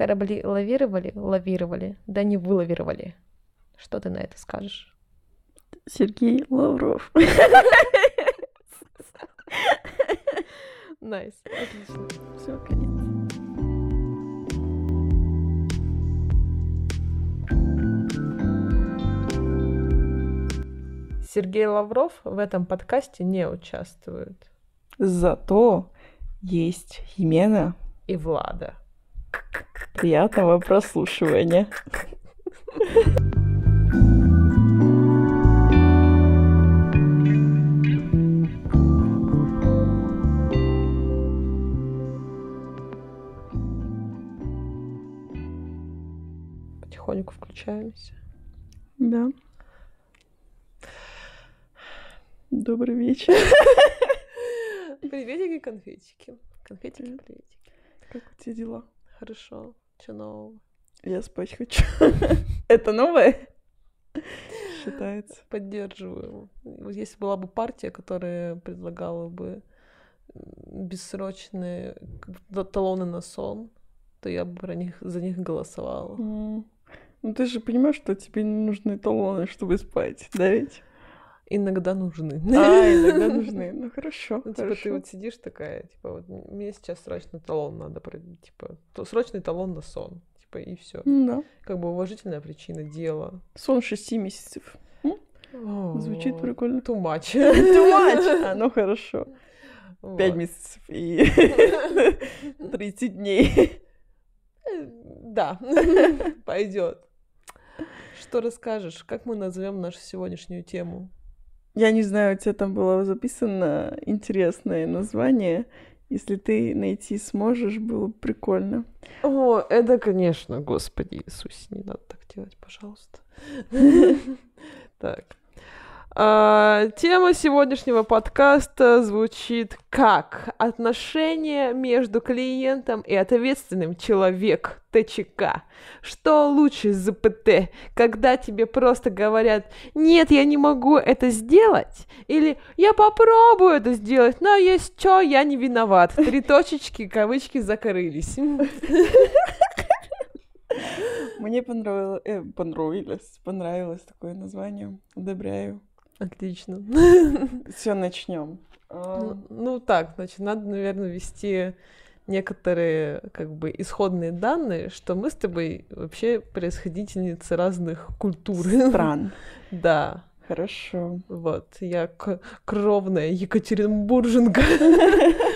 Корабли лавировали, лавировали, да не вылавировали. Что ты на это скажешь? Сергей Лавров. Nice, отлично. Все, конец. Сергей Лавров в этом подкасте не участвует. Зато есть Химена. И Влада. Приятного прослушивания. Потихоньку включаемся. Да. Добрый вечер. Приветики, конфетики. Конфетики, Привет. приветики. Как у тебя дела? Хорошо. Что нового? Я спать хочу. Это новое? Считается. Поддерживаю. Вот если была бы партия, которая предлагала бы бессрочные талоны на сон, то я бы про них, за них голосовала. М. Ну ты же понимаешь, что тебе не нужны талоны, чтобы спать, да ведь? Иногда нужны. А, иногда нужны. Ну хорошо, Ну, типа, ты вот сидишь такая, типа, вот мне сейчас срочно талон надо пройти, типа, то срочный талон на сон, типа, и все. Ну Да. Как бы уважительная причина дела. Сон шести месяцев. Звучит прикольно. Too much. А, ну хорошо. Пять месяцев и 30 дней. Э, Да, пойдет. Что расскажешь? Как мы назовем нашу сегодняшнюю тему? Я не знаю, у тебя там было записано интересное название. Если ты найти сможешь, было бы прикольно. О, это, конечно, Господи Иисусе, не надо так делать, пожалуйста. Так. А, Тема сегодняшнего подкаста звучит как отношения между клиентом и ответственным человек ТЧК. Что лучше ЗПТ, когда тебе просто говорят, нет, я не могу это сделать, или я попробую это сделать, но есть что, я не виноват. Три точечки, кавычки закрылись. Мне э, понравилось, понравилось такое название. Одобряю. Отлично. Все, начнем. Ну, ну так, значит, надо, наверное, ввести некоторые как бы исходные данные, что мы с тобой вообще происходительницы разных культур. Стран. Да, Хорошо. вот. Я к- кровная Екатеринбурженка.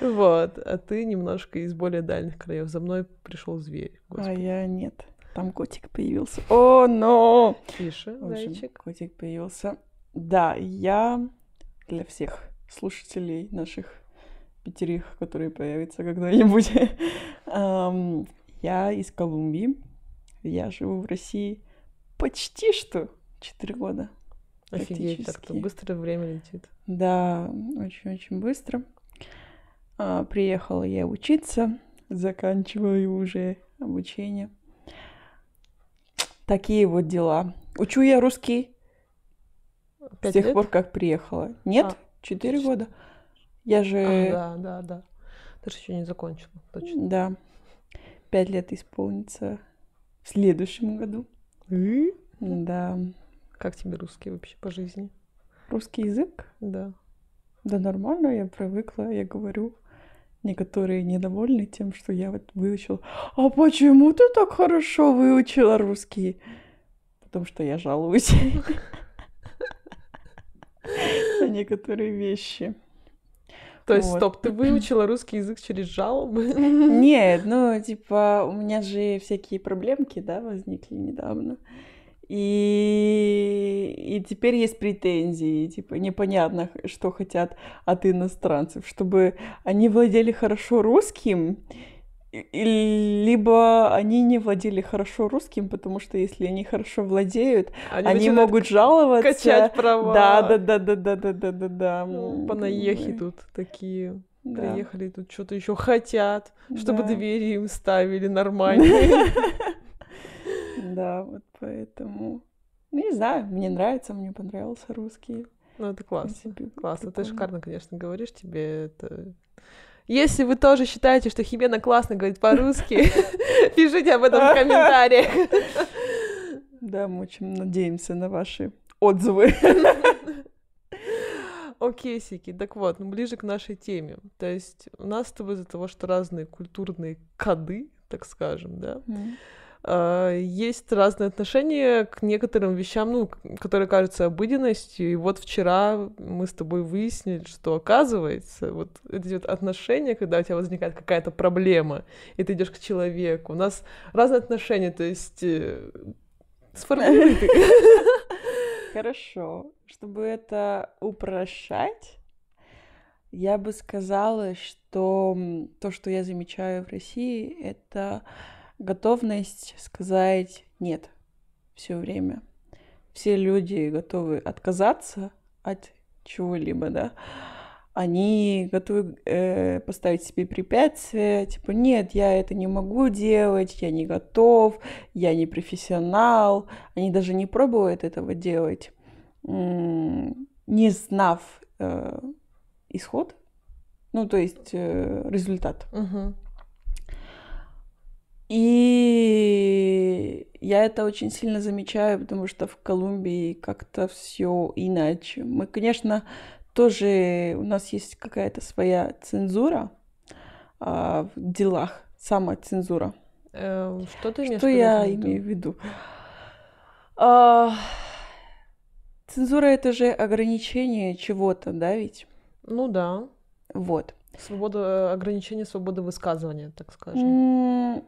Вот. А ты немножко из более дальних краев. За мной пришел зверь. А я нет. Там котик появился. О, но! Тише, зайчик. котик появился. Да, я для всех слушателей наших пятерых, которые появятся когда-нибудь. ам, Я из Колумбии. Я живу в России почти что 4 года. Офигеть, так быстро время летит. Да, очень-очень быстро. А, приехала я учиться, заканчиваю уже обучение. Такие вот дела. Учу я русский с тех лет? пор, как приехала. Нет, А, четыре ч- года. Я же, А, да, да, да. Ты же еще не закончила, точно. да, пять лет исполнится в следующем году. Да, Как тебе русский вообще по жизни? русский язык, Да. да нормально, я привыкла, я говорю. Некоторые недовольны тем, что я вот выучила. А почему ты так хорошо выучила русский? Потому что я жалуюсь некоторые вещи. То есть, Вот. стоп, ты выучила русский язык через жалобы? Нет, ну, типа, у меня же всякие проблемки, да, возникли недавно. И, и теперь есть претензии, типа, непонятно, что хотят от иностранцев, чтобы они владели хорошо русским, либо они не владели хорошо русским, потому что если они хорошо владеют, они, начинают могут жаловаться. качать права. Да, да, да, да, да, да, да, да, да. Ну, Понаехи тут такие. да. Приехали тут что-то еще хотят, чтобы Да. двери им ставили нормальные. Да, вот поэтому. Ну, не знаю, мне нравится, мне понравился русский. Ну, это классно. Классно. Ты шикарно, конечно, говоришь. Тебе это Если вы тоже считаете, что Химена классно говорит по-русски, пишите об этом в комментариях. Да, мы очень надеемся на ваши отзывы. Окей, Сики, так вот, ну ближе к нашей теме. То есть у нас с тобой из-за того, что разные культурные коды, так скажем, да, mm. Есть разные отношения к некоторым вещам, ну, которые кажутся обыденностью. И вот вчера мы с тобой выяснили, что оказывается, вот эти вот отношения, когда у тебя возникает какая-то проблема, и ты идешь к человеку, у нас разные отношения, то есть э, сформулируй. Хорошо. Чтобы это упрощать, я бы сказала, что то, что я замечаю в России, это готовность сказать нет все время. Все люди готовы отказаться от чего-либо, да, они готовы э, поставить себе препятствия, типа, нет, я это не могу делать, я не готов, я не профессионал. Они даже не пробуют этого делать, не знав э, исход, ну, то есть э, результат. Угу. И я это очень сильно замечаю, потому что в Колумбии как-то все иначе. Мы, конечно, тоже у нас есть какая-то своя цензура а, в делах, самоцензура. Э, что ты имеешь Что я виду? имею в виду? А, цензура это же ограничение чего-то, да, ведь? Ну да. Вот. Свобода, ограничение свободы высказывания, так скажем.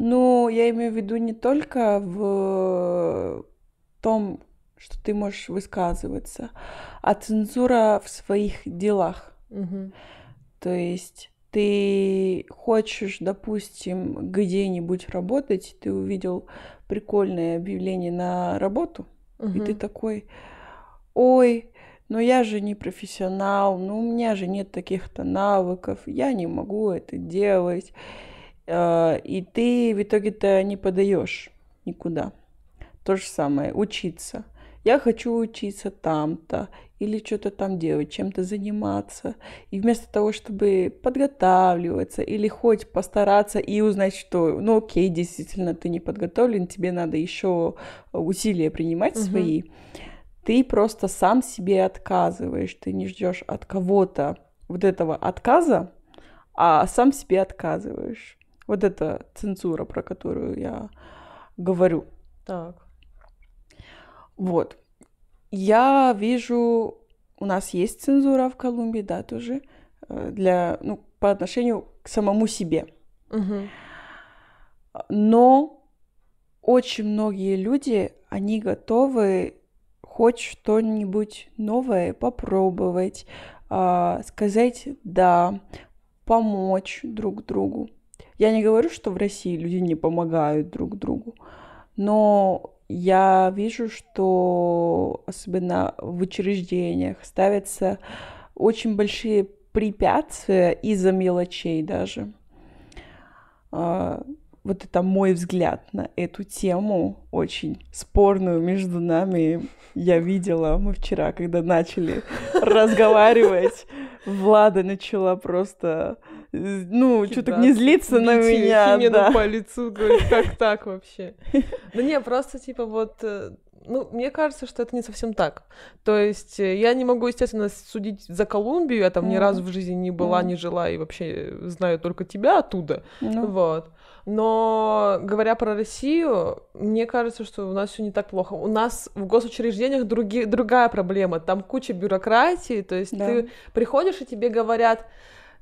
Ну, я имею в виду не только в том, что ты можешь высказываться, а цензура в своих делах. Угу. То есть ты хочешь, допустим, где-нибудь работать, ты увидел прикольное объявление на работу, угу. и ты такой, ой, но я же не профессионал, ну у меня же нет таких-то навыков, я не могу это делать. А, и ты в итоге-то не подаешь никуда. То же самое, учиться я хочу учиться там-то, или что-то там делать, чем-то заниматься. И вместо того, чтобы подготавливаться или хоть постараться и узнать, что, ну окей, действительно, ты не подготовлен, тебе надо еще усилия принимать угу. свои, ты просто сам себе отказываешь, ты не ждешь от кого-то вот этого отказа, а сам себе отказываешь. Вот это цензура, про которую я говорю. Так. Вот. Я вижу, у нас есть цензура в Колумбии, да, тоже, э, для, ну, по отношению к самому себе. Угу. Но очень многие люди, они готовы хоть что-нибудь новое попробовать, э, сказать «да», помочь друг другу. Я не говорю, что в России люди не помогают друг другу, но я вижу, что особенно в учреждениях ставятся очень большие препятствия из-за мелочей даже. А, вот это мой взгляд на эту тему, очень спорную между нами. Я видела, мы вчера, когда начали разговаривать, Влада начала просто ну, что-то не злиться на меня, да. по лицу, говорит, как так вообще? Да не, просто, типа, вот, э, ну, мне кажется, что это не совсем так. То есть э, я не могу, естественно, судить за Колумбию, я там mm. ни разу в жизни не была, mm. не жила, и вообще знаю только тебя оттуда, mm. вот. Но говоря про Россию, мне кажется, что у нас все не так плохо. У нас в госучреждениях други, другая проблема. Там куча бюрократии, то есть да. ты приходишь и тебе говорят,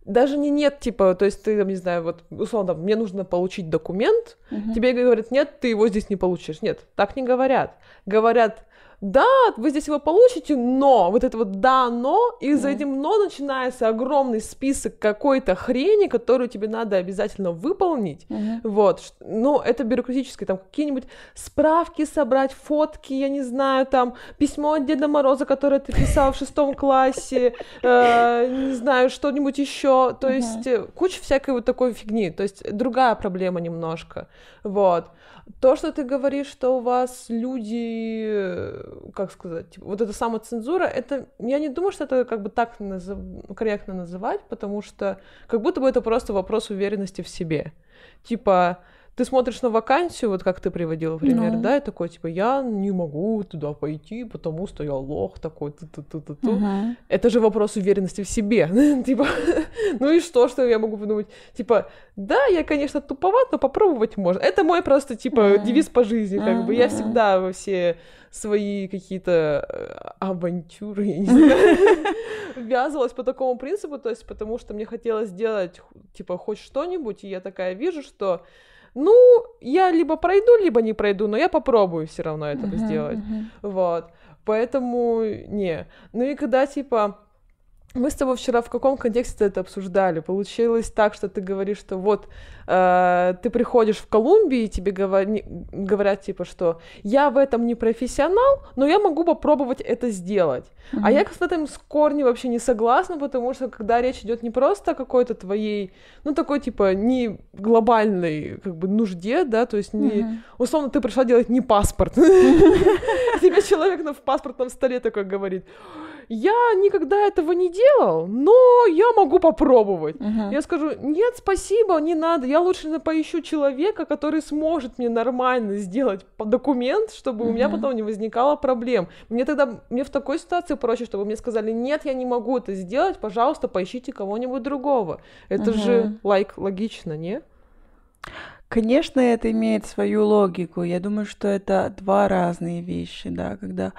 даже не нет, типа, то есть ты, не знаю, вот, условно, мне нужно получить документ, uh-huh. тебе говорят, нет, ты его здесь не получишь. Нет, так не говорят. Говорят, да, вы здесь его получите, но, вот это вот да, но, и за этим но начинается огромный список какой-то хрени, которую тебе надо обязательно выполнить, mm-hmm. вот, ну, это бюрократическое, там, какие-нибудь справки собрать, фотки, я не знаю, там, письмо от Деда Мороза, которое ты писал в шестом классе, э, не знаю, что-нибудь еще, то есть э, куча всякой вот такой фигни, то есть другая проблема немножко, вот. То, что ты говоришь, что у вас люди как сказать, типа, вот эта самоцензура, это, я не думаю, что это как бы так назов... корректно называть, потому что как будто бы это просто вопрос уверенности в себе. Типа, ты смотришь на вакансию, вот как ты приводила пример, Ну. да, и такой, типа, я не могу туда пойти, потому что я лох такой, ту-ту-ту-ту-ту. Мгм. Это же вопрос уверенности в себе. типа, ну и что, что я могу подумать? Типа, да, я, конечно, туповат, но попробовать можно. Это мой просто, типа, Мгм. девиз по жизни, как бы. Я всегда во все свои какие-то э, авантюры, я не знаю, ввязывалась по такому принципу, то есть потому что мне хотелось сделать, типа, хоть что-нибудь, и я такая вижу, что ну, я либо пройду, либо не пройду, но я попробую все равно это Мгм, сделать. мгм. Вот. Поэтому не. Ну и когда, типа, мы с тобой вчера в каком контексте это обсуждали? Получилось так, что ты говоришь, что вот э, ты приходишь в Колумбию, и тебе говори- говорят, типа, что я в этом не профессионал, но я могу попробовать это сделать. А я с этим с корнем вообще не согласна, потому что когда речь идет не просто о какой-то твоей, ну, такой, типа, не глобальной, как бы, нужде, да, то есть не, Мгм. условно, ты пришла делать не паспорт. Тебе человек в паспортном столе такой говорит, я никогда этого не делал, но я могу попробовать. Мгм. Я скажу, нет, спасибо, не надо, я лучше поищу человека, который сможет мне нормально сделать документ, чтобы у меня потом не возникало проблем. Мне тогда, мне в такой ситуации проще, чтобы мне сказали, нет, я не могу это сделать, пожалуйста, поищите кого-нибудь другого. Это же, Мгм. лайк, логично, не? Конечно, это имеет свою логику. Я думаю, что это два разные вещи, да, когда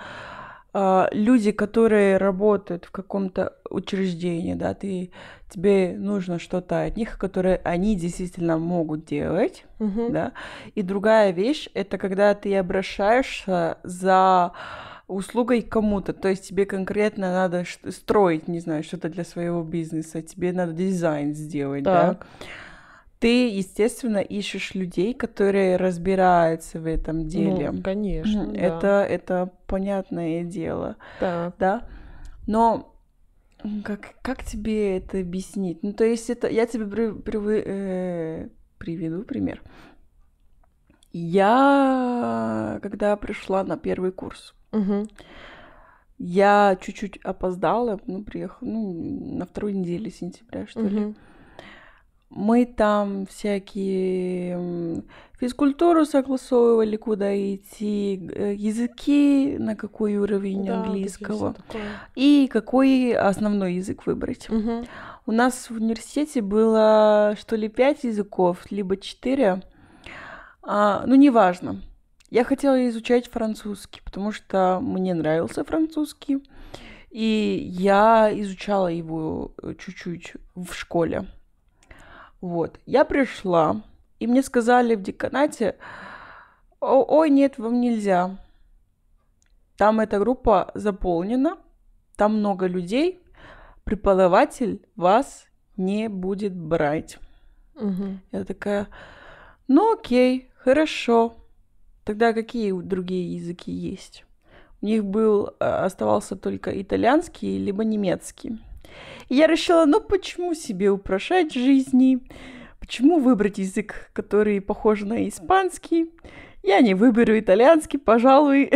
люди, которые работают в каком-то учреждении, да, ты, тебе нужно что-то от них, которое они действительно могут делать, Мгм. да. И другая вещь, это когда ты обращаешься за услугой кому-то, то есть тебе конкретно надо строить, не знаю, что-то для своего бизнеса, тебе надо дизайн сделать, да. Ты, естественно, ищешь людей, которые разбираются в этом деле. Ну, конечно, Мгм. да. Это, это понятное дело, Так. да. Но как, как тебе это объяснить? Ну, то есть это я тебе при- привы- э, приведу пример. Я, когда пришла на первый курс, Мгм. я чуть-чуть опоздала, ну, приехала, ну, на второй неделе сентября, что ли. Мы там всякие физкультуру согласовывали, куда идти, э, языки, на какой уровень Да, английского, и какой основной язык выбрать. Мгм. У нас в университете было, что ли, пять языков, либо четыре. А, ну, неважно. Я хотела изучать французский, потому что мне нравился французский, и я изучала его э, чуть-чуть в школе. Вот. Я пришла, и мне сказали в деканате, «О- ой, нет, вам нельзя. Там эта группа заполнена, там много людей, преподаватель вас не будет брать. Мгм. Я такая, ну окей, хорошо. Тогда какие другие языки есть? У них был, э, оставался только итальянский, либо немецкий. Я решила, ну почему себе упрощать жизни? Почему выбрать язык, который похож на испанский? Я не выберу итальянский, пожалуй,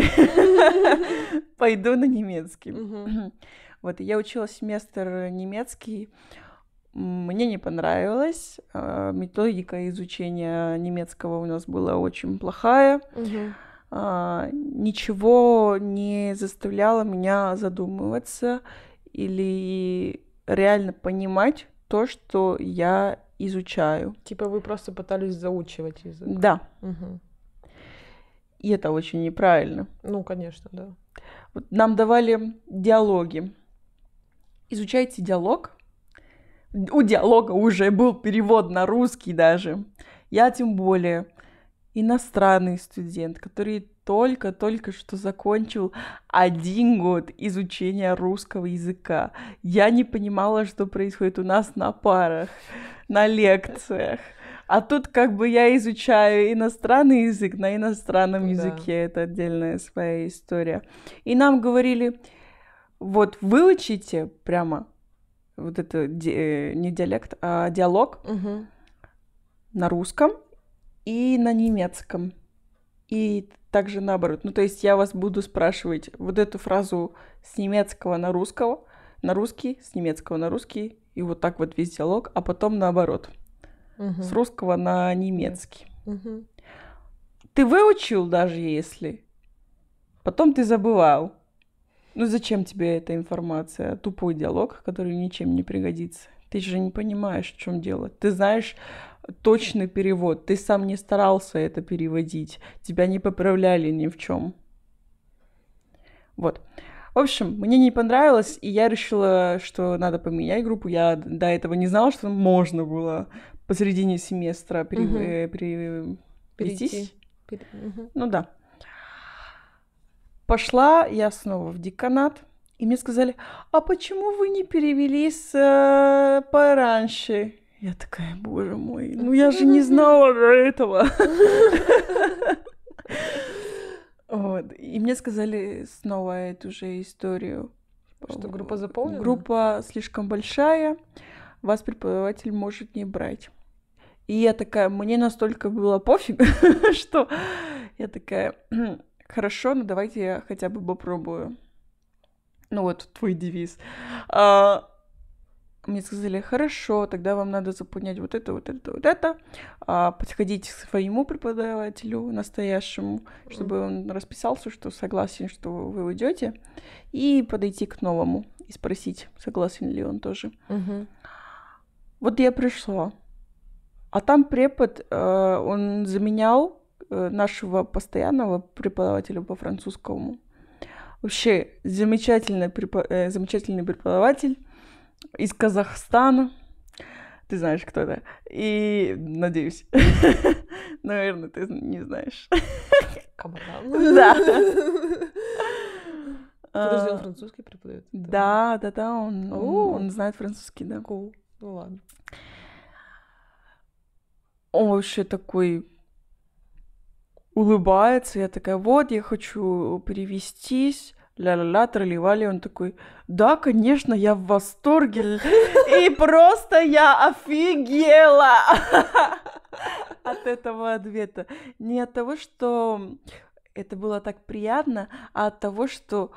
пойду на немецкий. Вот, я учила семестр немецкий. Мне не понравилось. а, Методика изучения немецкого у нас была очень плохая. А, Ничего не заставляло меня задумываться или реально понимать то, что я изучаю. Типа вы просто пытались заучивать язык. Да, Мгм. и это очень неправильно. Ну, конечно, да. Вот нам давали диалоги. Изучайте диалог. У диалога уже был перевод на русский даже. Я тем более иностранный студент, который только-только что закончил один год изучения русского языка. Я не понимала, что происходит у нас на парах, на лекциях. А тут как бы я изучаю иностранный язык на иностранном Да. языке. Это отдельная своя история. И нам говорили, вот выучите прямо вот это ди- э, не диалект, а диалог Мгм. на русском и на немецком. И также наоборот. Ну, то есть я вас буду спрашивать вот эту фразу с немецкого на русского, на русский, с немецкого на русский, и вот так вот весь диалог, а потом наоборот. Мгм. С русского на немецкий. Мгм. Ты выучил даже если, потом ты забывал. Ну зачем тебе эта информация? Тупой диалог, который ничем не пригодится. Ты же не понимаешь, в чем дело. Ты знаешь точный перевод. Ты сам не старался это переводить. Тебя не поправляли ни в чем. Вот. В общем, мне не понравилось, и я решила, что надо поменять группу. Я до этого не знала, что можно было посередине семестра пере- э, пере- Перейти. Пере- мгм. Ну да. Пошла я снова в деканат, и мне сказали, а почему вы не перевелись э, пораньше? Я такая, боже мой, ну я же не знала до этого. Вот. И мне сказали снова эту же историю. Что группа заполнена? Группа слишком большая, вас преподаватель может не брать. И я такая, мне настолько было пофиг, что я такая, хорошо, ну давайте я хотя бы попробую. Ну вот твой девиз. А, мне сказали, хорошо, тогда вам надо заполнять вот это, вот это, вот это, а, подходить к своему преподавателю настоящему, чтобы он расписался, что согласен, что вы уйдете, и подойти к новому и спросить, согласен ли он тоже. Мгм. Вот я пришла, а там препод, э, он заменял э, нашего постоянного преподавателя по французскому. Вообще замечательный, препо- э, замечательный преподаватель из Казахстана. Ты знаешь, кто это. И надеюсь. Наверное, ты не знаешь. Камадан. Да. Подожди, он А, французский преподает? Да, да, да, он, он, знает французский, да. Ну ладно. Он вообще такой улыбается, я такая, вот, я хочу перевестись, ля-ля-ля, тролливали, он такой, да, конечно, я в восторге, и просто я офигела от этого ответа. Не от того, что это было так приятно, а от того, что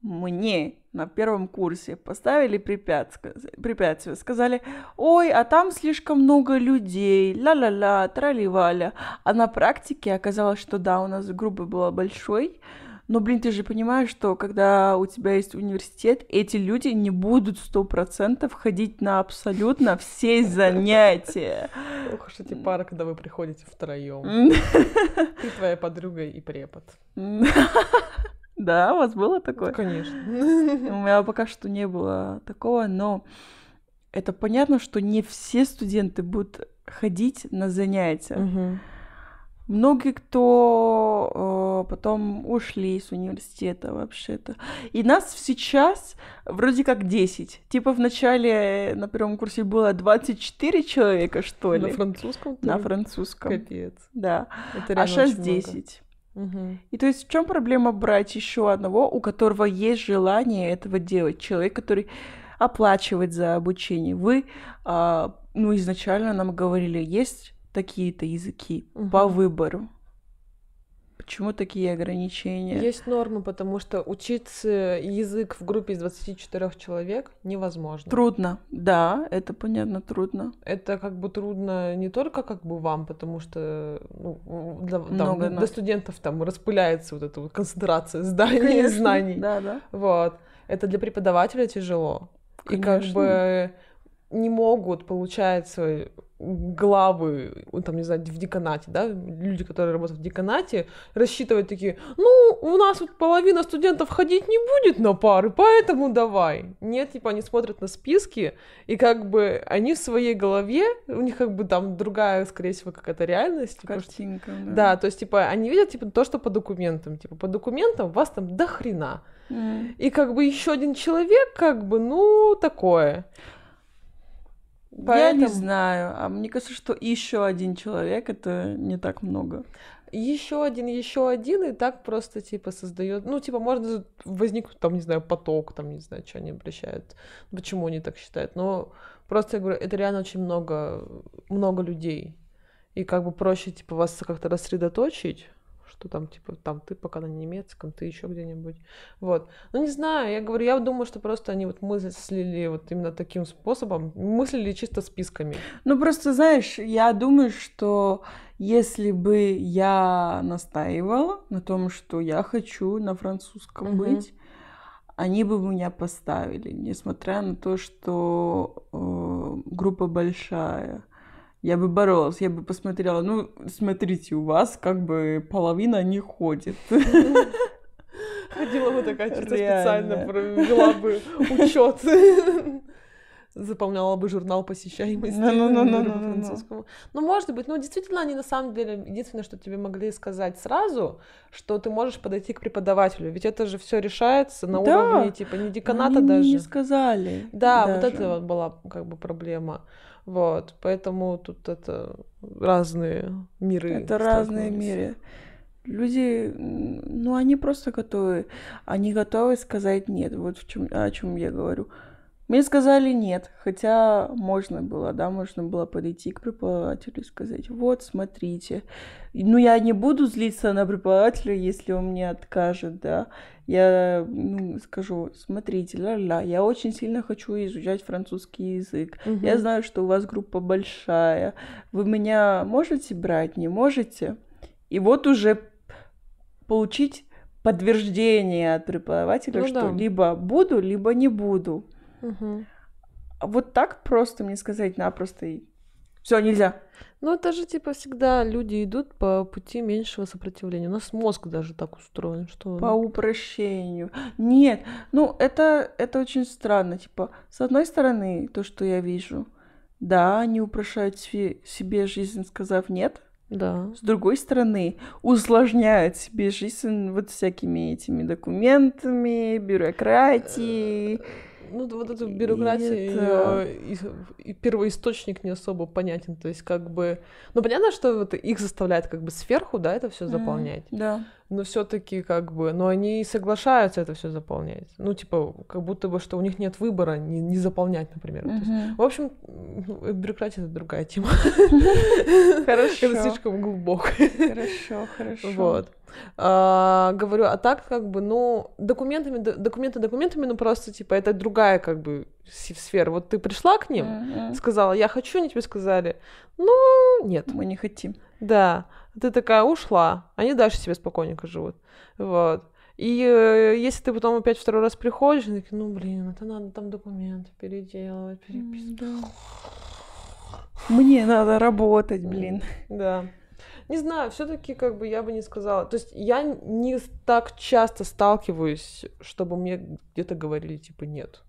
мне на первом курсе поставили препятствие, сказали, ой, а там слишком много людей, ла-ла-ла, трали-валя. А на практике оказалось, что да, у нас группа была большой, но, блин, ты же понимаешь, что когда у тебя есть университет, эти люди не будут сто процентов ходить на абсолютно все занятия. Ох уж эти пары, когда вы приходите втроем. Ты, твоя подруга и препод. Да, у вас было такое? Конечно. У меня пока что не было такого, но это понятно, что не все студенты будут ходить на занятия. Многие, кто потом ушли из университета вообще-то. И нас сейчас вроде как 10. Типа в начале на первом курсе было 24 человека, что ли? На французском? На французском. Капец. Да. Это А сейчас очень много. 10. Мгм. И то есть в чем проблема брать еще одного, у которого есть желание этого делать? Человек, который оплачивает за обучение. Вы, а, ну, изначально нам говорили, есть такие-то языки по Мгм. выбору. Почему такие ограничения? Есть нормы, потому что учиться язык в группе из 24 человек невозможно. Трудно, да, это понятно, трудно. Это как бы трудно не только как бы вам, потому что ну, для, там, Много для студентов там распыляется вот эта вот концентрация знаний и Конечно, знаний. Да, да. Вот. Это для преподавателя тяжело. И как Конечно. бы не могут, получается, главы, ну, там, не знаю, в деканате, да, люди, которые работают в деканате, рассчитывать такие, ну, у нас вот половина студентов ходить не будет на пары, поэтому давай. Нет, типа, они смотрят на списки, и как бы они в своей голове, у них как бы там другая, скорее всего, какая-то реальность. типа, что- Картинка, да, то есть, типа, они видят, типа, то, что по документам. Типа, по документам вас там до хрена. М. И как бы еще один человек, как бы, ну, такое. Я не Поэтому- знаю. А мне кажется, что еще один человек это не так много. Еще один, еще один, и так просто, типа, создает. Ну, типа, можно возникнуть, там, не знаю, поток, там, не знаю, что они обращают, почему они так считают. Но просто, я говорю, это реально очень много, много людей. И как бы проще, типа, вас как-то рассредоточить, что там, типа, там ты пока на немецком, ты еще где-нибудь. Вот. Ну, не знаю, я говорю, я думаю, что просто они вот мыслили вот именно таким способом, мыслили чисто списками. Ну, просто, знаешь, я думаю, что если бы я настаивала на том, что я хочу на французском угу. быть, они бы меня поставили, несмотря на то, что э, группа большая. Я бы боролась, я бы посмотрела. Ну, смотрите, у вас как бы половина не ходит. Ходила бы такая чисто специально, провела бы учет заполняла бы журнал посещаемости no, no, no, французскому. Ну, может быть, ну, действительно, они на самом деле, единственное, что тебе могли сказать сразу, что ты можешь подойти к преподавателю, ведь это же все решается на уровне, типа, не деканата даже. не сказали. Да, вот это вот была, как бы, проблема. Вот, поэтому тут это разные миры. Это разные миры. Люди, ну, они просто готовы, они готовы сказать нет. Вот в чем, о чем я говорю. Мне сказали нет, хотя можно было, да, можно было подойти к преподавателю и сказать, вот, смотрите. Ну, я не буду злиться на преподавателя, если он мне откажет, да. Я ну, скажу, смотрите, ля-ля, я очень сильно хочу изучать французский язык. Угу. Я знаю, что у вас группа большая. Вы меня можете брать, не можете? И вот уже получить подтверждение от преподавателя, ну, что да. либо буду, либо не буду. Угу. Вот так просто мне сказать напросто и все, нельзя. Ну, это же, типа, всегда люди идут по пути меньшего сопротивления. У нас мозг даже так устроен, что... По упрощению. Нет, ну, это, это очень странно. Типа, с одной стороны, то, что я вижу, да, они упрощают себе жизнь, сказав нет. Да. С другой стороны, усложняют себе жизнь вот всякими этими документами, бюрократией ну, вот эту бюрократию, это... и, и первоисточник не особо понятен. То есть, как бы. Ну, понятно, что вот их заставляет как бы сверху, да, это все заполнять. Mm, да. Но все-таки, как бы, но они соглашаются это все заполнять. Ну, типа, как будто бы, что у них нет выбора не, не заполнять, например. Mm-hmm. есть, в общем, ну, бюрократия это другая тема. Хорошо. Это слишком глубоко. Хорошо, хорошо. Вот. А, говорю, а так как бы, ну, документами, документы документами, ну просто типа это другая как бы сфера. Вот ты пришла к ним, mm-hmm. сказала, я хочу, они тебе сказали, ну, нет. Мы не хотим. Да. Ты такая ушла, они дальше себе спокойненько живут. Вот. И э, если ты потом опять второй раз приходишь, такие, ну, блин, это надо там документы переделывать, переписывать. Да. Мне надо работать, блин. Да. Не знаю, все-таки как бы я бы не сказала. То есть я не так часто сталкиваюсь, чтобы мне где-то говорили типа нет.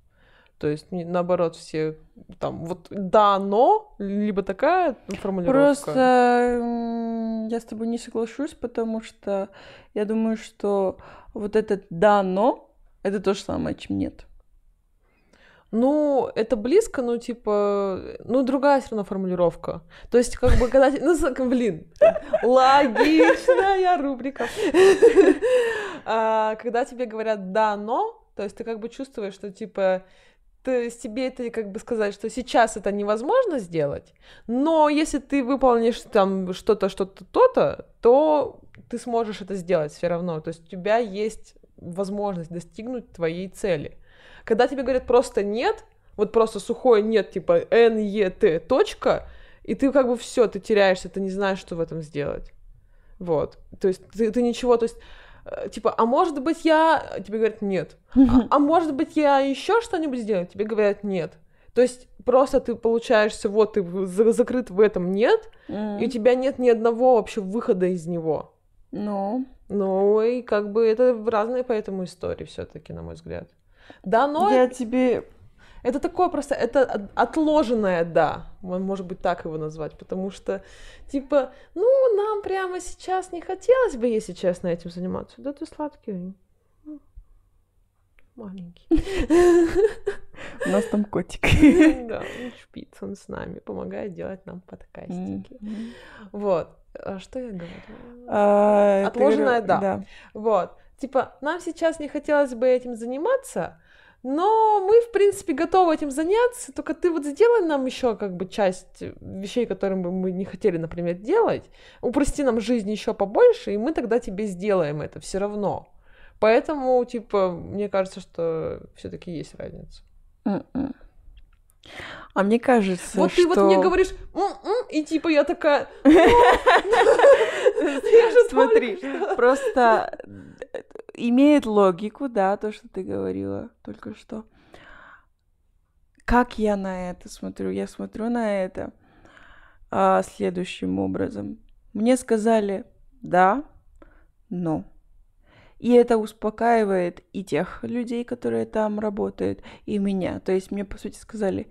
То есть наоборот все там вот да, но либо такая формулировка. Просто я с тобой не соглашусь, потому что я думаю, что вот этот да, но это то же самое, чем нет. Ну, это близко, ну, типа, ну, другая все равно формулировка. То есть, как бы, когда... Ну, блин, логичная рубрика. А, когда тебе говорят «да, но», то есть ты как бы чувствуешь, что, типа, ты, тебе это как бы сказать, что сейчас это невозможно сделать, но если ты выполнишь там что-то, что-то, то-то, то ты сможешь это сделать все равно. То есть у тебя есть возможность достигнуть твоей цели. Когда тебе говорят просто нет, вот просто сухое нет, типа Н, Е, Т, точка, и ты как бы все, ты теряешься, ты не знаешь, что в этом сделать. Вот. То есть ты, ты ничего, то есть э, типа, а может быть я, тебе говорят нет, а, а может быть я еще что-нибудь сделаю, тебе говорят нет. То есть просто ты получаешься, вот ты закрыт в этом нет, mm. и у тебя нет ни одного вообще выхода из него. Ну. Ну и как бы это разные поэтому истории все-таки, на мой взгляд. Да, но... Я тебе... Это такое просто, это отложенное «да», может быть, так его назвать, потому что, типа, ну, нам прямо сейчас не хотелось бы, если честно, этим заниматься. Да ты сладкий. Маленький. У нас там котик. Да, он шпиц, он с нами, помогает делать нам подкастики. Вот. А что я говорю? А, Отложенное «да». Вот типа, нам сейчас не хотелось бы этим заниматься, Но мы, в принципе, готовы этим заняться, только ты вот сделай нам еще как бы часть вещей, которые бы мы не хотели, например, делать, упрости нам жизнь еще побольше, и мы тогда тебе сделаем это все равно. Поэтому, типа, мне кажется, что все-таки есть разница. М-м. А мне кажется, Вот что... ты вот мне говоришь, «М-м», и типа я такая, Смотри, просто имеет логику, да, то, что ты говорила только что. Как я на это смотрю? Я смотрю на это а, следующим образом. Мне сказали да, но. И это успокаивает и тех людей, которые там работают, и меня. То есть мне, по сути, сказали,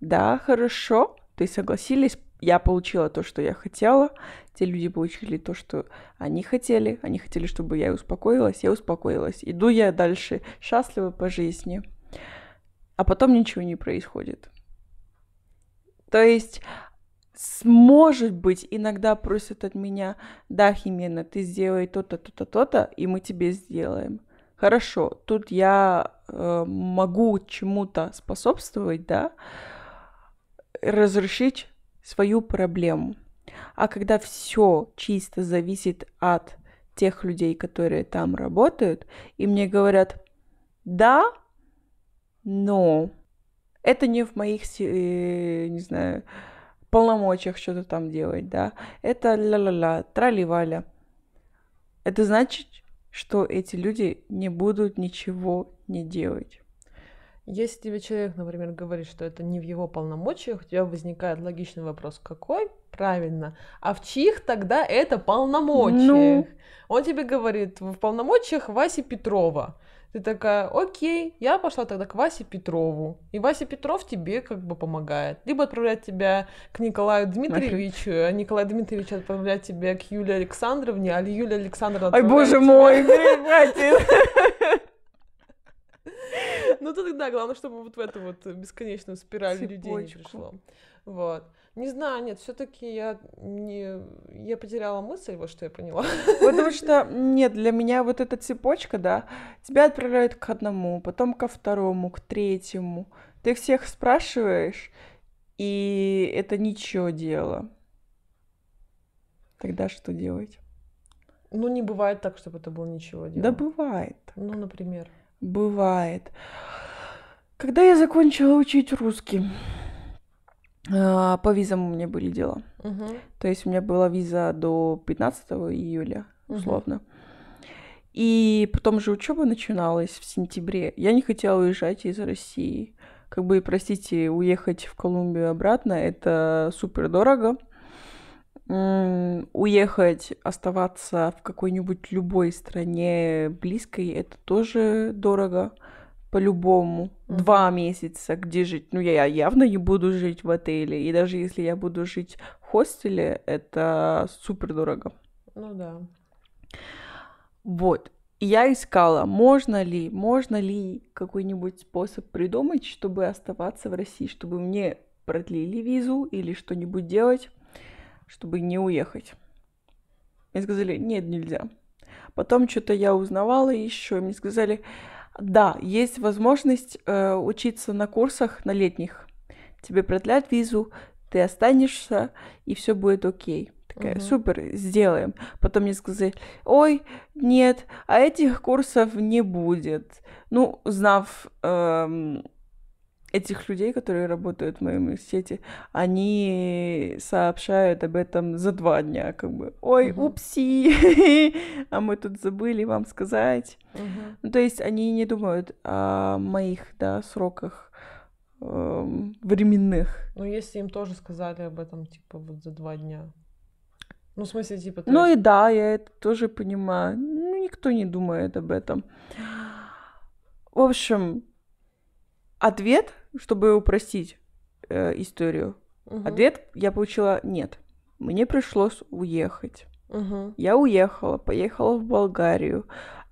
да, хорошо, ты согласились, я получила то, что я хотела, те люди получили то, что они хотели, они хотели, чтобы я успокоилась, я успокоилась. Иду я дальше счастливо по жизни, а потом ничего не происходит. То есть, может быть, иногда просят от меня, да, Химена, ты сделай то-то, то-то, то-то, и мы тебе сделаем. Хорошо, тут я э, могу чему-то способствовать, да, разрешить свою проблему. А когда все чисто зависит от тех людей, которые там работают, и мне говорят, да, но это не в моих, э, не знаю, полномочиях что-то там делать, да, это ля-ля-ля, трали-валя. Это значит, что эти люди не будут ничего не делать. Если тебе человек, например, говорит, что это не в его полномочиях, у тебя возникает логичный вопрос, какой? Правильно. А в чьих тогда это полномочиях? Ну. Он тебе говорит, в полномочиях Васи Петрова. Ты такая, окей, я пошла тогда к Васе Петрову. И Вася Петров тебе как бы помогает. Либо отправляет тебя к Николаю Дмитриевичу, а Николай Дмитриевич отправляет тебя к Юлии Александровне, а Юлия Александровна Ой, боже тебя- мой, Ну тогда главное, чтобы вот в эту вот бесконечную спираль людей не пришло. Вот. Не знаю, нет, все-таки я не я потеряла мысль, вот что я поняла. Потому что, нет, для меня вот эта цепочка, да, тебя отправляют к одному, потом ко второму, к третьему. Ты всех спрашиваешь, и это ничего дело. Тогда что делать? Ну, не бывает так, чтобы это было ничего Да делать. бывает. Ну, например. Бывает. Когда я закончила учить русский, а, по визам у меня были дела. Мгм. То есть у меня была виза до 15 июля, условно. И потом же учеба начиналась в сентябре. Я не хотела уезжать из России. Как бы, простите, уехать в Колумбию обратно это супер дорого. Уехать, оставаться в какой-нибудь любой стране близкой, это тоже дорого. По-любому. Мгм. Два месяца, где жить? Ну, я явно не буду жить в отеле. И даже если я буду жить в хостеле, это супер дорого. Ну да. Вот. И я искала, можно ли, можно ли какой-нибудь способ придумать, чтобы оставаться в России, чтобы мне продлили визу или что-нибудь делать, чтобы не уехать. Мне сказали, нет, нельзя. Потом что-то я узнавала еще, мне сказали, да, есть возможность э, учиться на курсах на летних. Тебе продлят визу, ты останешься, и все будет окей. Такая, Мгм. супер, сделаем. Потом мне сказали, ой, нет, а этих курсов не будет. Ну, знав эм, этих людей, которые работают в моем университете, они сообщают об этом за два дня, как бы, ой, Мгм. упси, а мы тут забыли вам сказать. Мгм. Ну, то есть они не думают о моих, да, сроках эм, временных. Ну, если им тоже сказали об этом, типа, вот за два дня. Ну, в смысле, типа, Ну и есть- да, я это тоже понимаю. Ну, никто не думает об этом. В общем, ответ, чтобы упростить э, историю, Мгм. ответ я получила нет. Мне пришлось уехать. Мгм. Я уехала, поехала в Болгарию,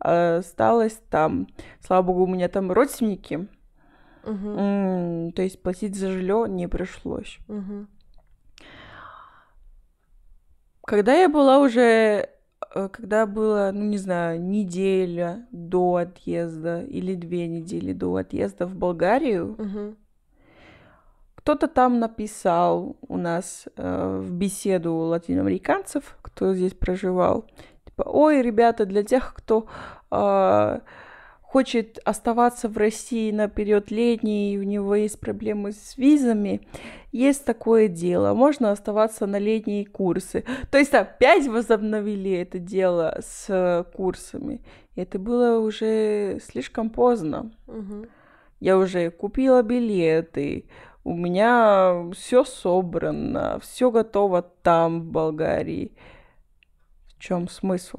э, осталась там. Слава богу, у меня там родственники, Мгм. М, то есть платить за жилье не пришлось. Мгм. Когда я была уже когда было, ну не знаю, неделя до отъезда или две недели до отъезда в Болгарию, кто-то там написал у нас э, в беседу латиноамериканцев, кто здесь проживал, типа, ой, ребята, для тех, кто э, хочет оставаться в России на период летний, и у него есть проблемы с визами, есть такое дело, можно оставаться на летние курсы. То есть опять возобновили это дело с э, курсами. И это было уже слишком поздно. Мгм. Я уже купила билеты, у меня все собрано, все готово там, в Болгарии. В чем смысл?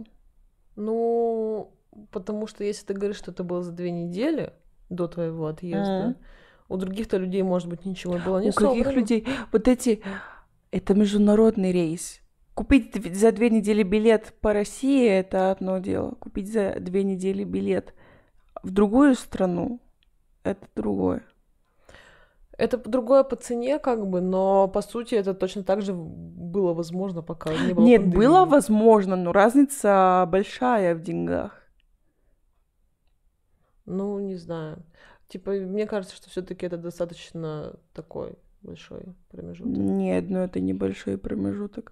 Ну, потому что если ты говоришь, что это было за две недели до твоего отъезда, Мгм. у других-то людей, может быть, ничего было не У каких собрано. людей? Вот эти... Это международный рейс. Купить за две недели билет по России — это одно дело. Купить за две недели билет в другую страну — это другое. Это другое по цене, как бы, но по сути это точно так же было возможно, пока не было Нет, пандемии. было возможно, но разница большая в деньгах. Ну, не знаю. Типа, мне кажется, что все-таки это достаточно такой большой промежуток. Нет, ну это небольшой промежуток.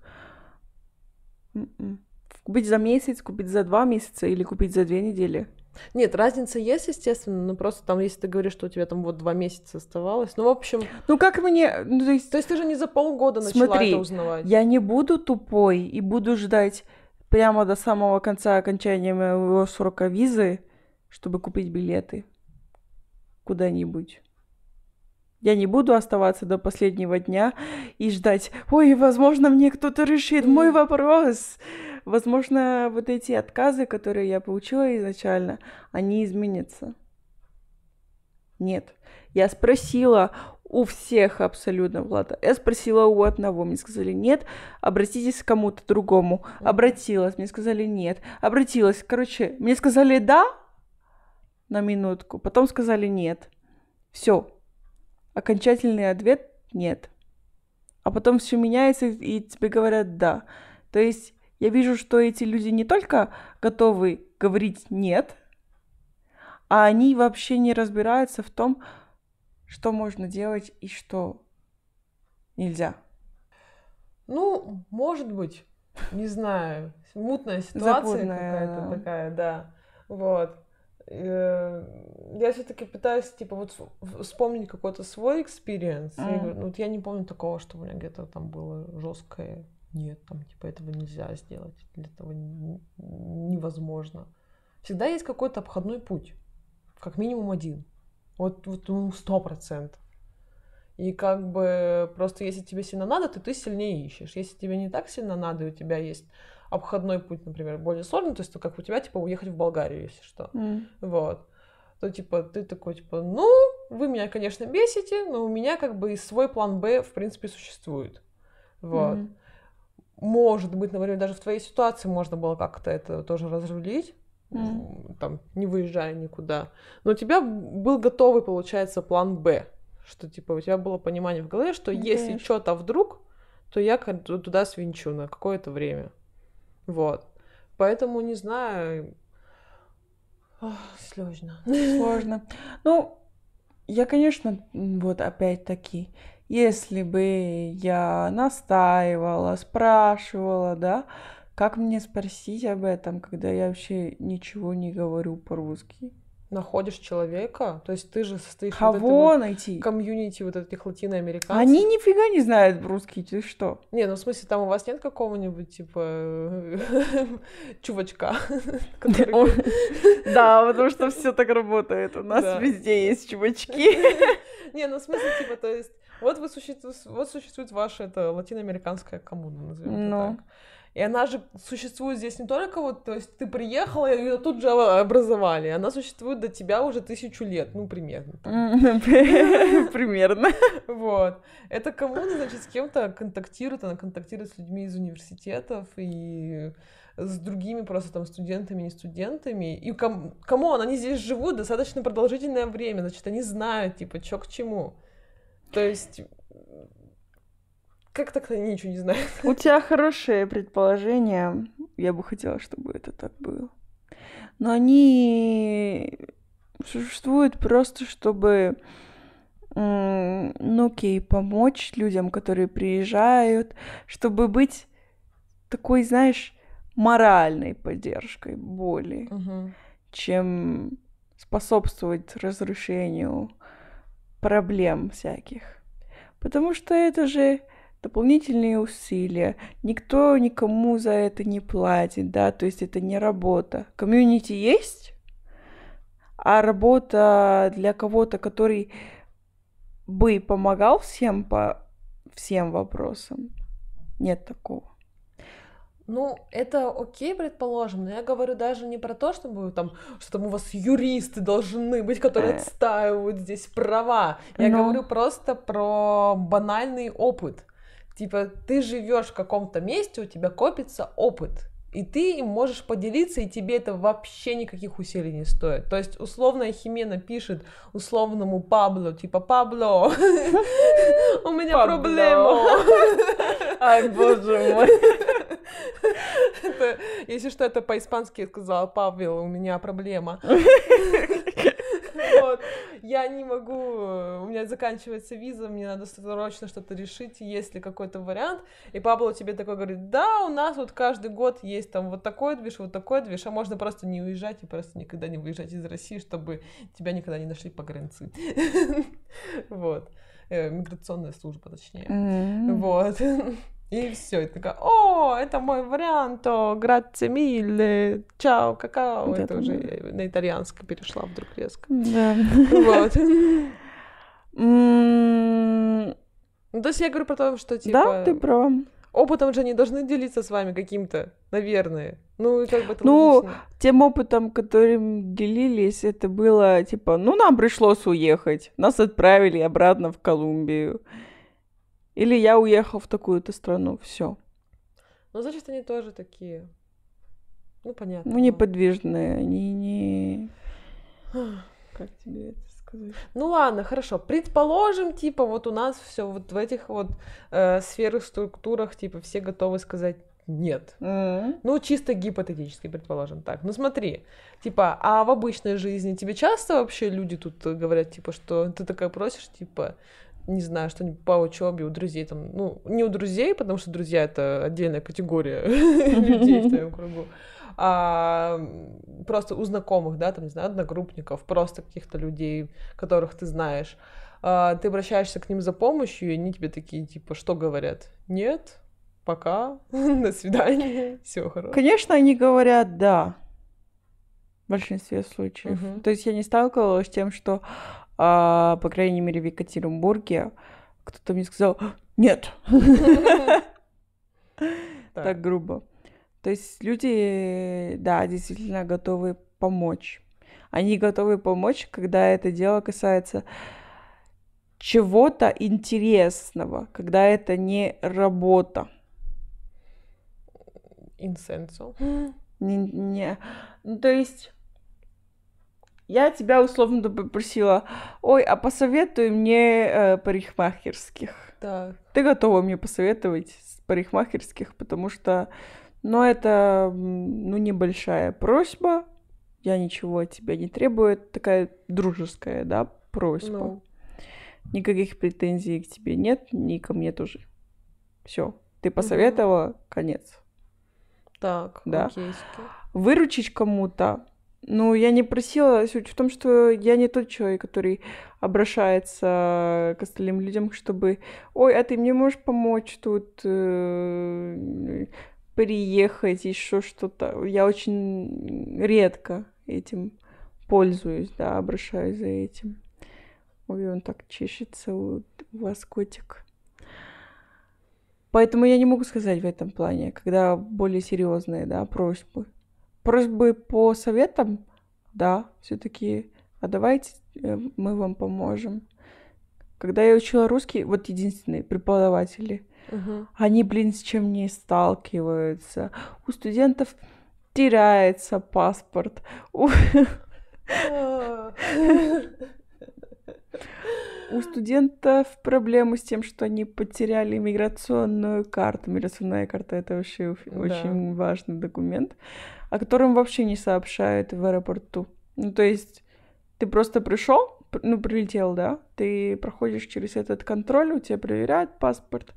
М-м. Купить за месяц, купить за два месяца или купить за две недели. Нет, разница есть, естественно, но просто там, если ты говоришь, что у тебя там вот два месяца оставалось, ну, в общем, Ну как мне... Ну, то есть то есть ты же не за полгода начала Смотри, это узнавать. я не буду тупой и буду ждать прямо до самого конца окончания моего срока визы, чтобы купить билеты куда-нибудь. Я не буду оставаться до последнего дня и ждать, ой, возможно, мне кто-то решит мой вопрос. Возможно, вот эти отказы, которые я получила изначально, они изменятся. Нет. Я спросила у всех абсолютно, Влада. Я спросила у одного, мне сказали нет, обратитесь к кому-то другому. Обратилась, мне сказали нет. Обратилась, короче, мне сказали да на минутку, потом сказали нет. Все. Окончательный ответ нет. А потом все меняется, и тебе говорят да. То есть я вижу, что эти люди не только готовы говорить нет, а они вообще не разбираются в том, что можно делать и что нельзя. Ну, может быть, не знаю, мутная ситуация какая-то такая, да. Вот. Э, Я все-таки пытаюсь, типа, вот вспомнить какой-то свой experience. Я Мгм. говорю, ну, вот я не помню такого, что у меня где-то там было жесткое. Нет, там, типа, этого нельзя сделать, или этого невозможно. Всегда есть какой-то обходной путь. Как минимум один. Вот, вот ну, сто процентов. И как бы просто если тебе сильно надо, то ты сильнее ищешь. Если тебе не так сильно надо, и у тебя есть обходной путь, например, более сложный, то есть то как у тебя, типа, уехать в Болгарию, если что. М. Вот. То, типа, ты такой, типа, ну, вы меня, конечно, бесите, но у меня, как бы, и свой план Б, в принципе, существует. Вот. Мгм. Может быть, например, даже в твоей ситуации можно было как-то это тоже разрулить, м, там, не выезжая никуда. Но у тебя был готовый, получается, план Б, что, типа, у тебя было понимание в голове, что Ну, если что-то вдруг, то я туда свинчу на какое-то время. Вот. Поэтому, не знаю... Сложно. Сложно. Ну, я, конечно, вот опять-таки, если бы я настаивала, спрашивала, да, как мне спросить об этом, когда я вообще ничего не говорю по-русски? Находишь человека, то есть ты же состоишь вот Кого вот найти? комьюнити вот этих латиноамериканцев. Они нифига не знают русский, ты что? Не, ну в смысле, там у вас нет какого-нибудь, типа, чувачка. Да, потому что все так работает. У нас везде есть чувачки. Не, ну в смысле, типа, то есть, вот вы существует, вот существует ваша это латиноамериканская коммуна, назовем это Ну. так. И она же существует здесь не только вот, то есть ты приехала, и ее тут же образовали, она существует до тебя уже тысячу лет, ну, примерно. Примерно. Вот. Эта коммуна, значит, с кем-то контактирует, она контактирует с людьми из университетов и с другими просто там студентами, не студентами. И com- come on, они здесь живут достаточно продолжительное время, значит, они знают, типа, что к чему. То есть, как так они ничего не знают? У тебя хорошее предположение. я бы хотела, чтобы это так было. Но они существуют просто, чтобы ну окей, помочь людям, которые приезжают, чтобы быть такой, знаешь, моральной поддержкой более, Мгм. чем способствовать разрешению проблем всяких. Потому что это же дополнительные усилия. Никто никому за это не платит, да, то есть это не работа. Комьюнити есть, а работа для кого-то, который бы помогал всем по всем вопросам, нет такого. Ну, это окей, предположим, но я говорю даже не про то, чтобы там, что там у вас юристы должны быть, которые Э. отстаивают здесь права. Я Ну. говорю просто про банальный опыт. Типа, ты живешь в каком-то месте, у тебя копится опыт. И ты им можешь поделиться, и тебе это вообще никаких усилий не стоит. То есть, условно, Химена пишет условному Пабло, типа, Пабло, у меня проблема. Ай, боже мой. Если что, это по-испански я сказала, Павел, у меня проблема. Вот. Я не могу, э, у меня заканчивается виза, мне надо срочно что-то решить, есть ли какой-то вариант. И Пабло тебе такой говорит, да, у нас вот каждый год есть там вот такой движ, вот такой движ, а можно просто не уезжать и просто никогда не выезжать из России, чтобы тебя никогда не нашли погранцы. Вот. Э, Миграционная служба, точнее. Вот. И все, и такая, о, это мой вариант, грация милле, чао, какао. Вот это это уже да. на итальянский перешла вдруг резко. Да. Вот. Ну, то есть я говорю про то, что, типа, Да, ты права. опытом же не должны делиться с вами каким-то, наверное. Ну, как бы это Ну, логично. Тем опытом, которым делились, это было типа, ну, нам пришлось уехать. Нас отправили обратно в Колумбию. Или я уехал в такую-то страну. Все. Ну, значит, они тоже такие. Ну, понятно. Ну, неподвижные. Они не... Как тебе это сказать? Ну ладно, хорошо. Предположим, типа, вот у нас все вот в этих вот э, сферах, структурах, типа, все готовы сказать нет. М. Ну, чисто гипотетически, предположим так. Ну, смотри, типа, а в обычной жизни тебе часто вообще люди тут э, говорят, типа, что ты такая просишь, типа, не знаю, что-нибудь по учебе у друзей там, ну, не у друзей, потому что друзья это отдельная категория людей в твоем кругу, а просто у знакомых, да, там, не знаю, одногруппников, просто каких-то людей, которых ты знаешь. А, Ты обращаешься к ним за помощью, и они тебе такие, типа, что говорят? Нет, пока, до свидания, все хорошо. Конечно, они говорят «да» в большинстве случаев. Мгм. То есть я не сталкивалась с тем, что, а, по крайней мере, в Екатеринбурге кто-то мне сказал «нет». Так грубо. То есть люди, да, действительно готовы помочь. Они готовы помочь, когда это дело касается чего-то интересного, когда это не работа. Инсенсо. Не, не- ну, то есть я тебя условно попросила, ой, а посоветуй мне э, парикмахерских. Так. Ты готова мне посоветовать парикмахерских, потому что, ну, это, ну, небольшая просьба, я ничего от тебя не требую, это такая дружеская, да, просьба. Ну, Никаких претензий к тебе нет, ни ко мне тоже. Все, ты посоветовала, конец. так, Да. окейски. Выручить кому-то, ну, я не просила, суть в том, что я не тот человек, который обращается к остальным людям, чтобы, ой, а ты мне можешь помочь тут э, переехать, еще что-то. Я очень редко этим пользуюсь, да, обращаюсь за этим. Ой, он так чешется, у вас котик. Поэтому я не могу сказать в этом плане, когда более серьезные, да, просьбы. Просьбы по советам, да, все-таки, а давайте э, мы вам поможем. Когда я учила русский, вот единственные преподаватели, Мгм. они, блин, с чем не сталкиваются. У студентов теряется паспорт. У- студентов проблемы с тем, что они потеряли миграционную карту. Миграционная карта — это вообще Да. очень важный документ, о котором вообще не сообщают в аэропорту. Ну, то есть ты просто пришел, ну, прилетел, да, ты проходишь через этот контроль, у тебя проверяют паспорт,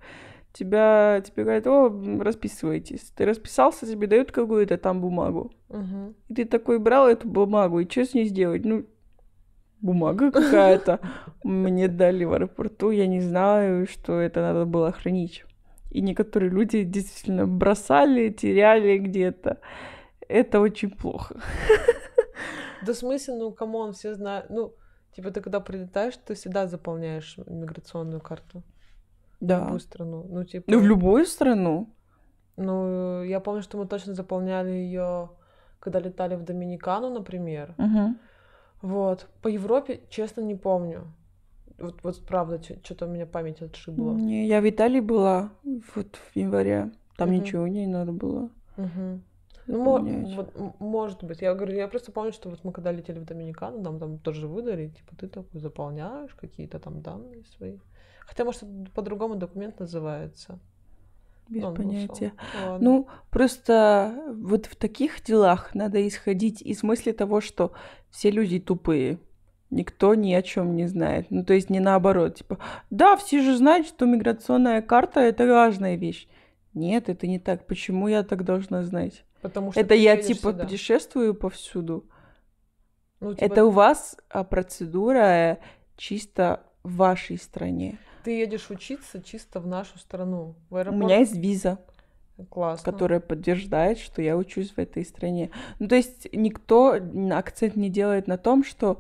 тебя, тебе говорят, о, расписывайтесь. Ты расписался, тебе дают какую-то там бумагу. Мгм. И ты такой брал эту бумагу, и что с ней сделать? Ну, бумага какая-то. Мне дали в аэропорту, я не знаю, что это надо было хранить. И некоторые люди действительно бросали, теряли где-то. Это очень плохо. Да в смысле, ну, come on, все знают. Ну, типа, ты когда прилетаешь, ты всегда заполняешь миграционную карту. В Да. любую страну. Ну, типа... Ну, в любую страну. Ну, я помню, что мы точно заполняли ее, когда летали в Доминикану, например. Мгм. Вот. По Европе, честно, не помню. Вот, вот правда, что-то у меня память отшибла. Не, я в Италии была вот в январе. Там Мгм. ничего не надо было. Мгм. Ну, вот, может быть. Я говорю, я просто помню, что вот мы когда летели в Доминикану, нам там тоже выдали, типа, ты такой заполняешь какие-то там данные свои. Хотя, может, это по-другому документ называется. Без ну, понятия. Ладно. Ну, просто вот в таких делах надо исходить из мысли того, что все люди тупые. Никто ни о чем не знает. Ну, то есть не наоборот. Типа, да, все же знают, что миграционная карта это важная вещь. Нет, это не так. Почему я так должна знать? Потому что это я типа сюда. путешествую повсюду. Ну, типа, Это у вас а, процедура чисто в вашей стране. ты едешь учиться чисто в нашу страну. В У аэропорт. меня есть виза. Классно. которая подтверждает, что я учусь в этой стране. Ну, то есть никто акцент не делает на том, что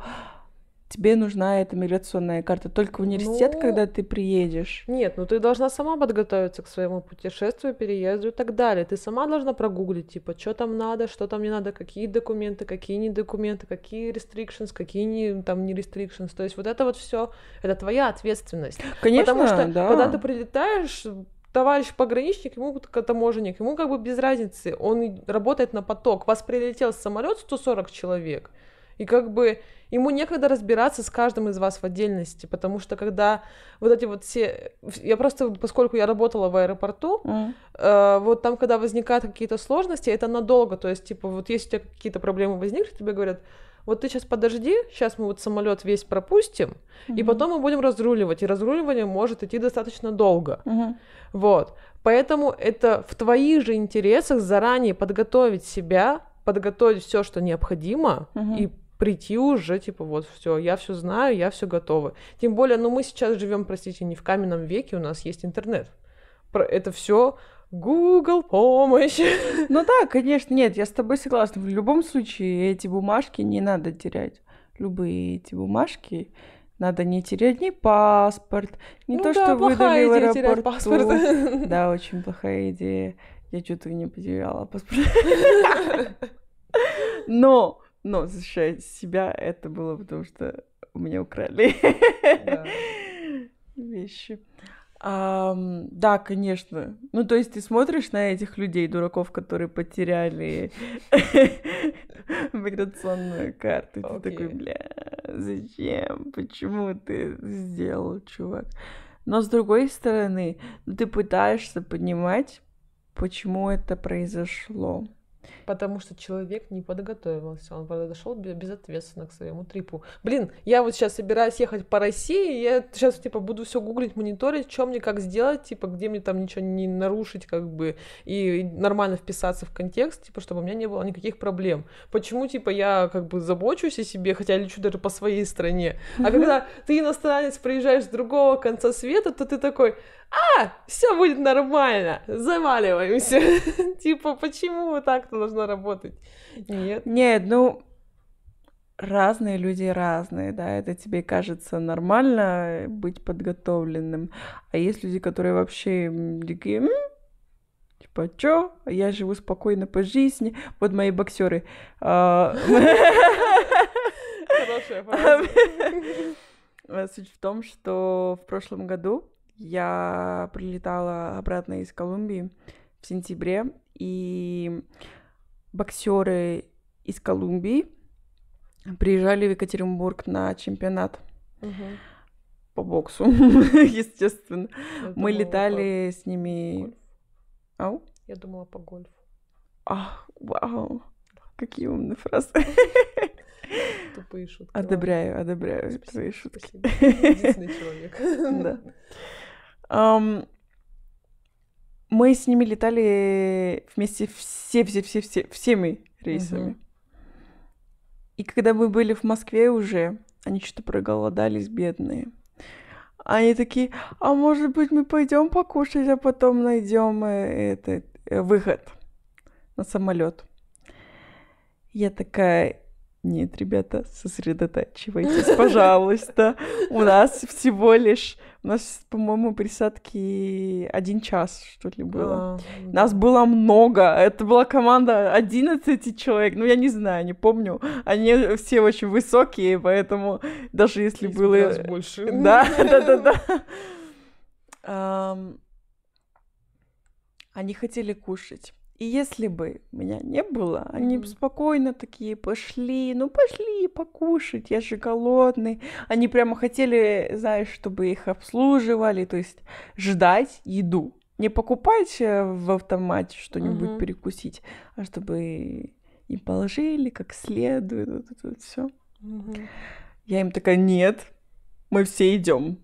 тебе нужна эта миграционная карта. Только в университет, Ну, когда ты приедешь. Нет, ну ты должна сама подготовиться к своему путешествию, переезду и так далее. Ты сама должна прогуглить, типа, что там надо, что там не надо, какие документы, какие не документы, какие restrictions, какие не, там не restrictions. То есть вот это вот все, это твоя ответственность. Конечно, Потому что да. когда ты прилетаешь, товарищ пограничник, ему таможенник, ему как бы без разницы, он работает на поток. Вас прилетел самолет 140 человек, и как бы ему некогда разбираться с каждым из вас в отдельности, потому что когда вот эти вот все... Я просто, поскольку я работала в аэропорту, М. э, вот там, когда возникают какие-то сложности, это надолго, то есть, типа, вот если у тебя какие-то проблемы возникли, тебе говорят, вот ты сейчас подожди, сейчас мы вот самолет весь пропустим, и Мгм. потом мы будем разруливать, и разруливание может идти достаточно долго. Мгм. Вот. Поэтому это в твоих же интересах заранее подготовить себя, подготовить все, что необходимо, Мгм. и прийти уже, типа, вот все, я все знаю, я все готова. Тем более, ну мы сейчас живем, простите, не в каменном веке, у нас есть интернет. Это все Google помощь. Ну да, конечно, нет, я с тобой согласна. В любом случае эти бумажки не надо терять. Любые эти бумажки надо не терять ни паспорт, не Ну то, да, что плохая выдали в идея терять аэропорту. паспорт. Да, очень плохая идея. Я что-то не потеряла паспорт. Но, но защищать себя это было потому, что у меня украли вещи. Ам, да, конечно. Ну, то есть ты смотришь на этих людей, дураков, которые потеряли миграционную карту, ты такой, бля, зачем? Почему ты сделал, чувак? Но с другой стороны, ну, ты пытаешься понимать, почему это произошло. Потому что человек не подготовился, он подошел бе- безответственно к своему трипу. Блин, я вот сейчас собираюсь ехать по России, я сейчас типа буду все гуглить, мониторить, что мне как сделать, типа где мне там ничего не нарушить, как бы и нормально вписаться в контекст, типа чтобы у меня не было никаких проблем. Почему типа я как бы забочусь о себе, хотя лечу даже по своей стране, а когда ты иностранец приезжаешь с другого конца света, то ты такой, а, все будет нормально, заваливаемся. Типа, почему так-то должно работать? Нет. Нет, ну, разные люди разные, да, это тебе кажется нормально быть подготовленным, а есть люди, которые вообще такие, «М, типа, чё, я живу спокойно по жизни, вот мои боксеры. А, Хорошая Суть в том, что в прошлом году я прилетала обратно из Колумбии в сентябре, и боксеры из Колумбии приезжали в Екатеринбург на чемпионат. Мгм. по боксу, естественно. Я Мы думала, летали с по ними... гольфу. Ау? Я думала по гольфу. Ах, вау. Какие умные фразы. Тупые шутки. Одобряю, одобряю ладно. твои Спасибо, шутки. спасибо. Единственный человек. Да. Ам, Мы с ними летали вместе все, все, все, все, всеми рейсами. Мгм. И когда мы были в Москве уже, они что-то проголодались, бедные. Они такие, а может быть мы пойдем покушать, а потом найдем этот э, выход на самолет. Я такая, нет, ребята, сосредотачивайтесь, пожалуйста. У нас всего лишь, у нас, по-моему, присадки один час, что ли, было. А, Нас было много. Это была команда 11 человек. Ну, я не знаю, не помню. Они все очень высокие, поэтому даже если было... больше. Да, да, да, да. Они хотели кушать. И если бы меня не было, они бы спокойно такие пошли, ну пошли покушать, я же голодный. Они прямо хотели, знаешь, чтобы их обслуживали, то есть ждать еду. Не покупать э, в автомате что-нибудь Мгм. перекусить, а чтобы им положили как следует, вот это вот все. Мгм. Я им такая, нет, мы все идем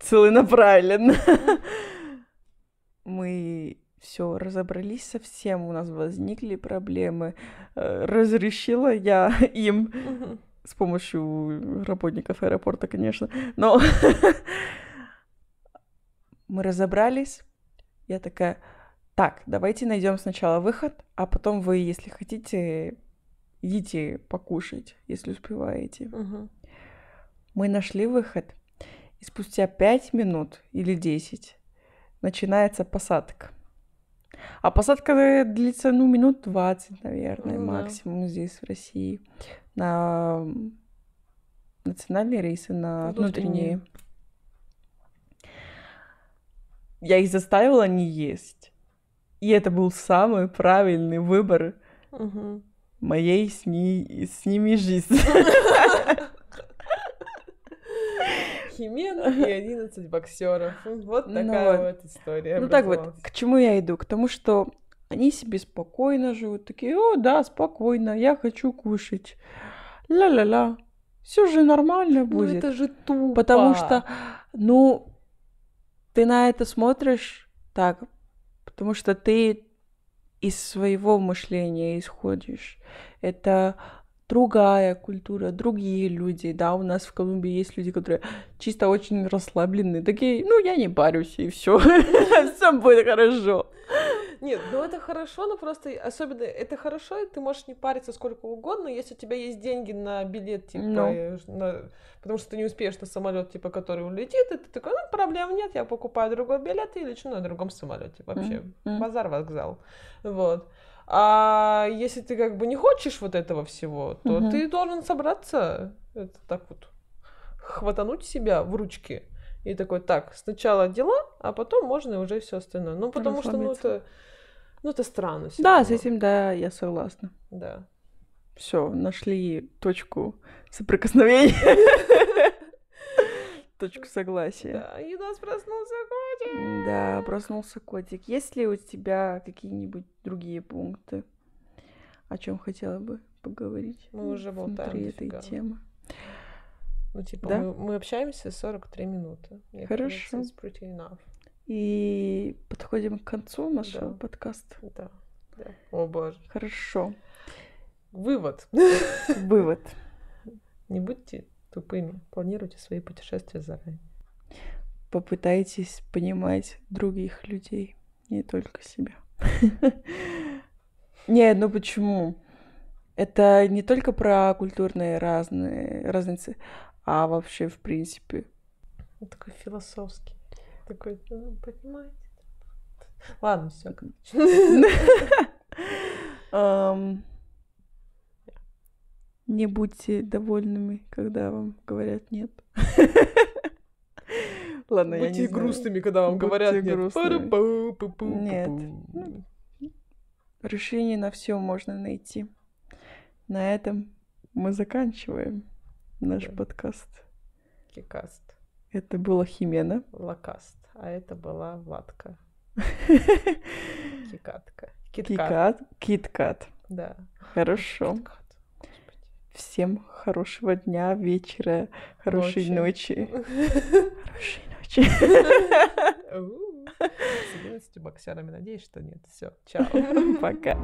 целенаправленно. Мы все разобрались со всем, у нас возникли проблемы. Э, Разрешила я им с помощью работников аэропорта, конечно, но мы разобрались. Я такая, так, давайте найдем сначала выход, а потом вы, если хотите, идите покушать, если успеваете. Мы нашли выход, и спустя 5 минут или 10 начинается посадка. А посадка э, длится, ну, минут 20, наверное, Ну да. максимум здесь, в России. На национальные рейсы, на Внутренние. внутренние. Я их заставила не есть. И это был самый правильный выбор Мгм. моей с, ней, с ними жизни. Химена и 11 боксеров. Вот Ну такая вот. вот история. Ну так вот, к чему я иду? К тому, что они себе спокойно живут, такие, о, да, спокойно, я хочу кушать. Ла-ла-ла. Все же нормально Ну будет. это же тупо. Потому что, ну, ты на это смотришь так, потому что ты из своего мышления исходишь. Это другая культура, другие люди. Да, у нас в Колумбии есть люди, которые чисто очень расслабленные, такие, ну, я не парюсь, и все, все будет хорошо. Нет, ну это хорошо, но просто особенно это хорошо, ты можешь не париться сколько угодно, если у тебя есть деньги на билет, типа, Ну. э, на- потому что ты не успеешь на самолет, типа, который улетит, и ты такой, ну, проблем нет, я покупаю другой билет и лечу на другом самолете. Вообще, м. базар вокзал. Вот. А если ты как бы не хочешь вот этого всего, то Мгм. ты должен собраться, это так вот, хватануть себя в ручки. И такой, так, сначала дела, а потом можно уже все остальное. Ну, потому что, ну, это, ну, это странно. Да, с равно. этим, да, я согласна. Да. Все, нашли точку соприкосновения. Точку согласия. Да, и у нас проснулся котик. Да, проснулся котик. Есть ли у тебя какие-нибудь другие пункты, о чем хотела бы поговорить? Мы уже болтаем внутри этой дофига. темы. Ну, типа, Да? мы, мы общаемся 43 минуты. Мне Хорошо. кажется. И подходим к концу нашего Да. подкаста. Да, да. О, боже. Хорошо. Вывод. Вывод. Не будьте тупыми. Планируйте свои путешествия заранее. Попытайтесь понимать других людей, не только себя. Не, ну почему? Это не только про культурные разные разницы, а вообще, в принципе. Он такой философский. Такой, ну, понимаете? Ладно, все. Не будьте довольными, когда вам говорят нет. Ладно, я не Будьте знаю. грустными, когда вам Будьте говорят нет. грустными. Пара-пу-пу-пу-пу. Нет. Решение на все можно найти. На этом мы заканчиваем наш Да. подкаст. Кикаст. Это была Химена. Лакаст. А это была Владка. Кикатка. Киткат. Кикат. Киткат. Да. Хорошо. Киткат. Всем хорошего дня, вечера, хорошей Ночи. Хорошей ночи. С 11 боксерами. Надеюсь, что нет. Все. Чао. Пока.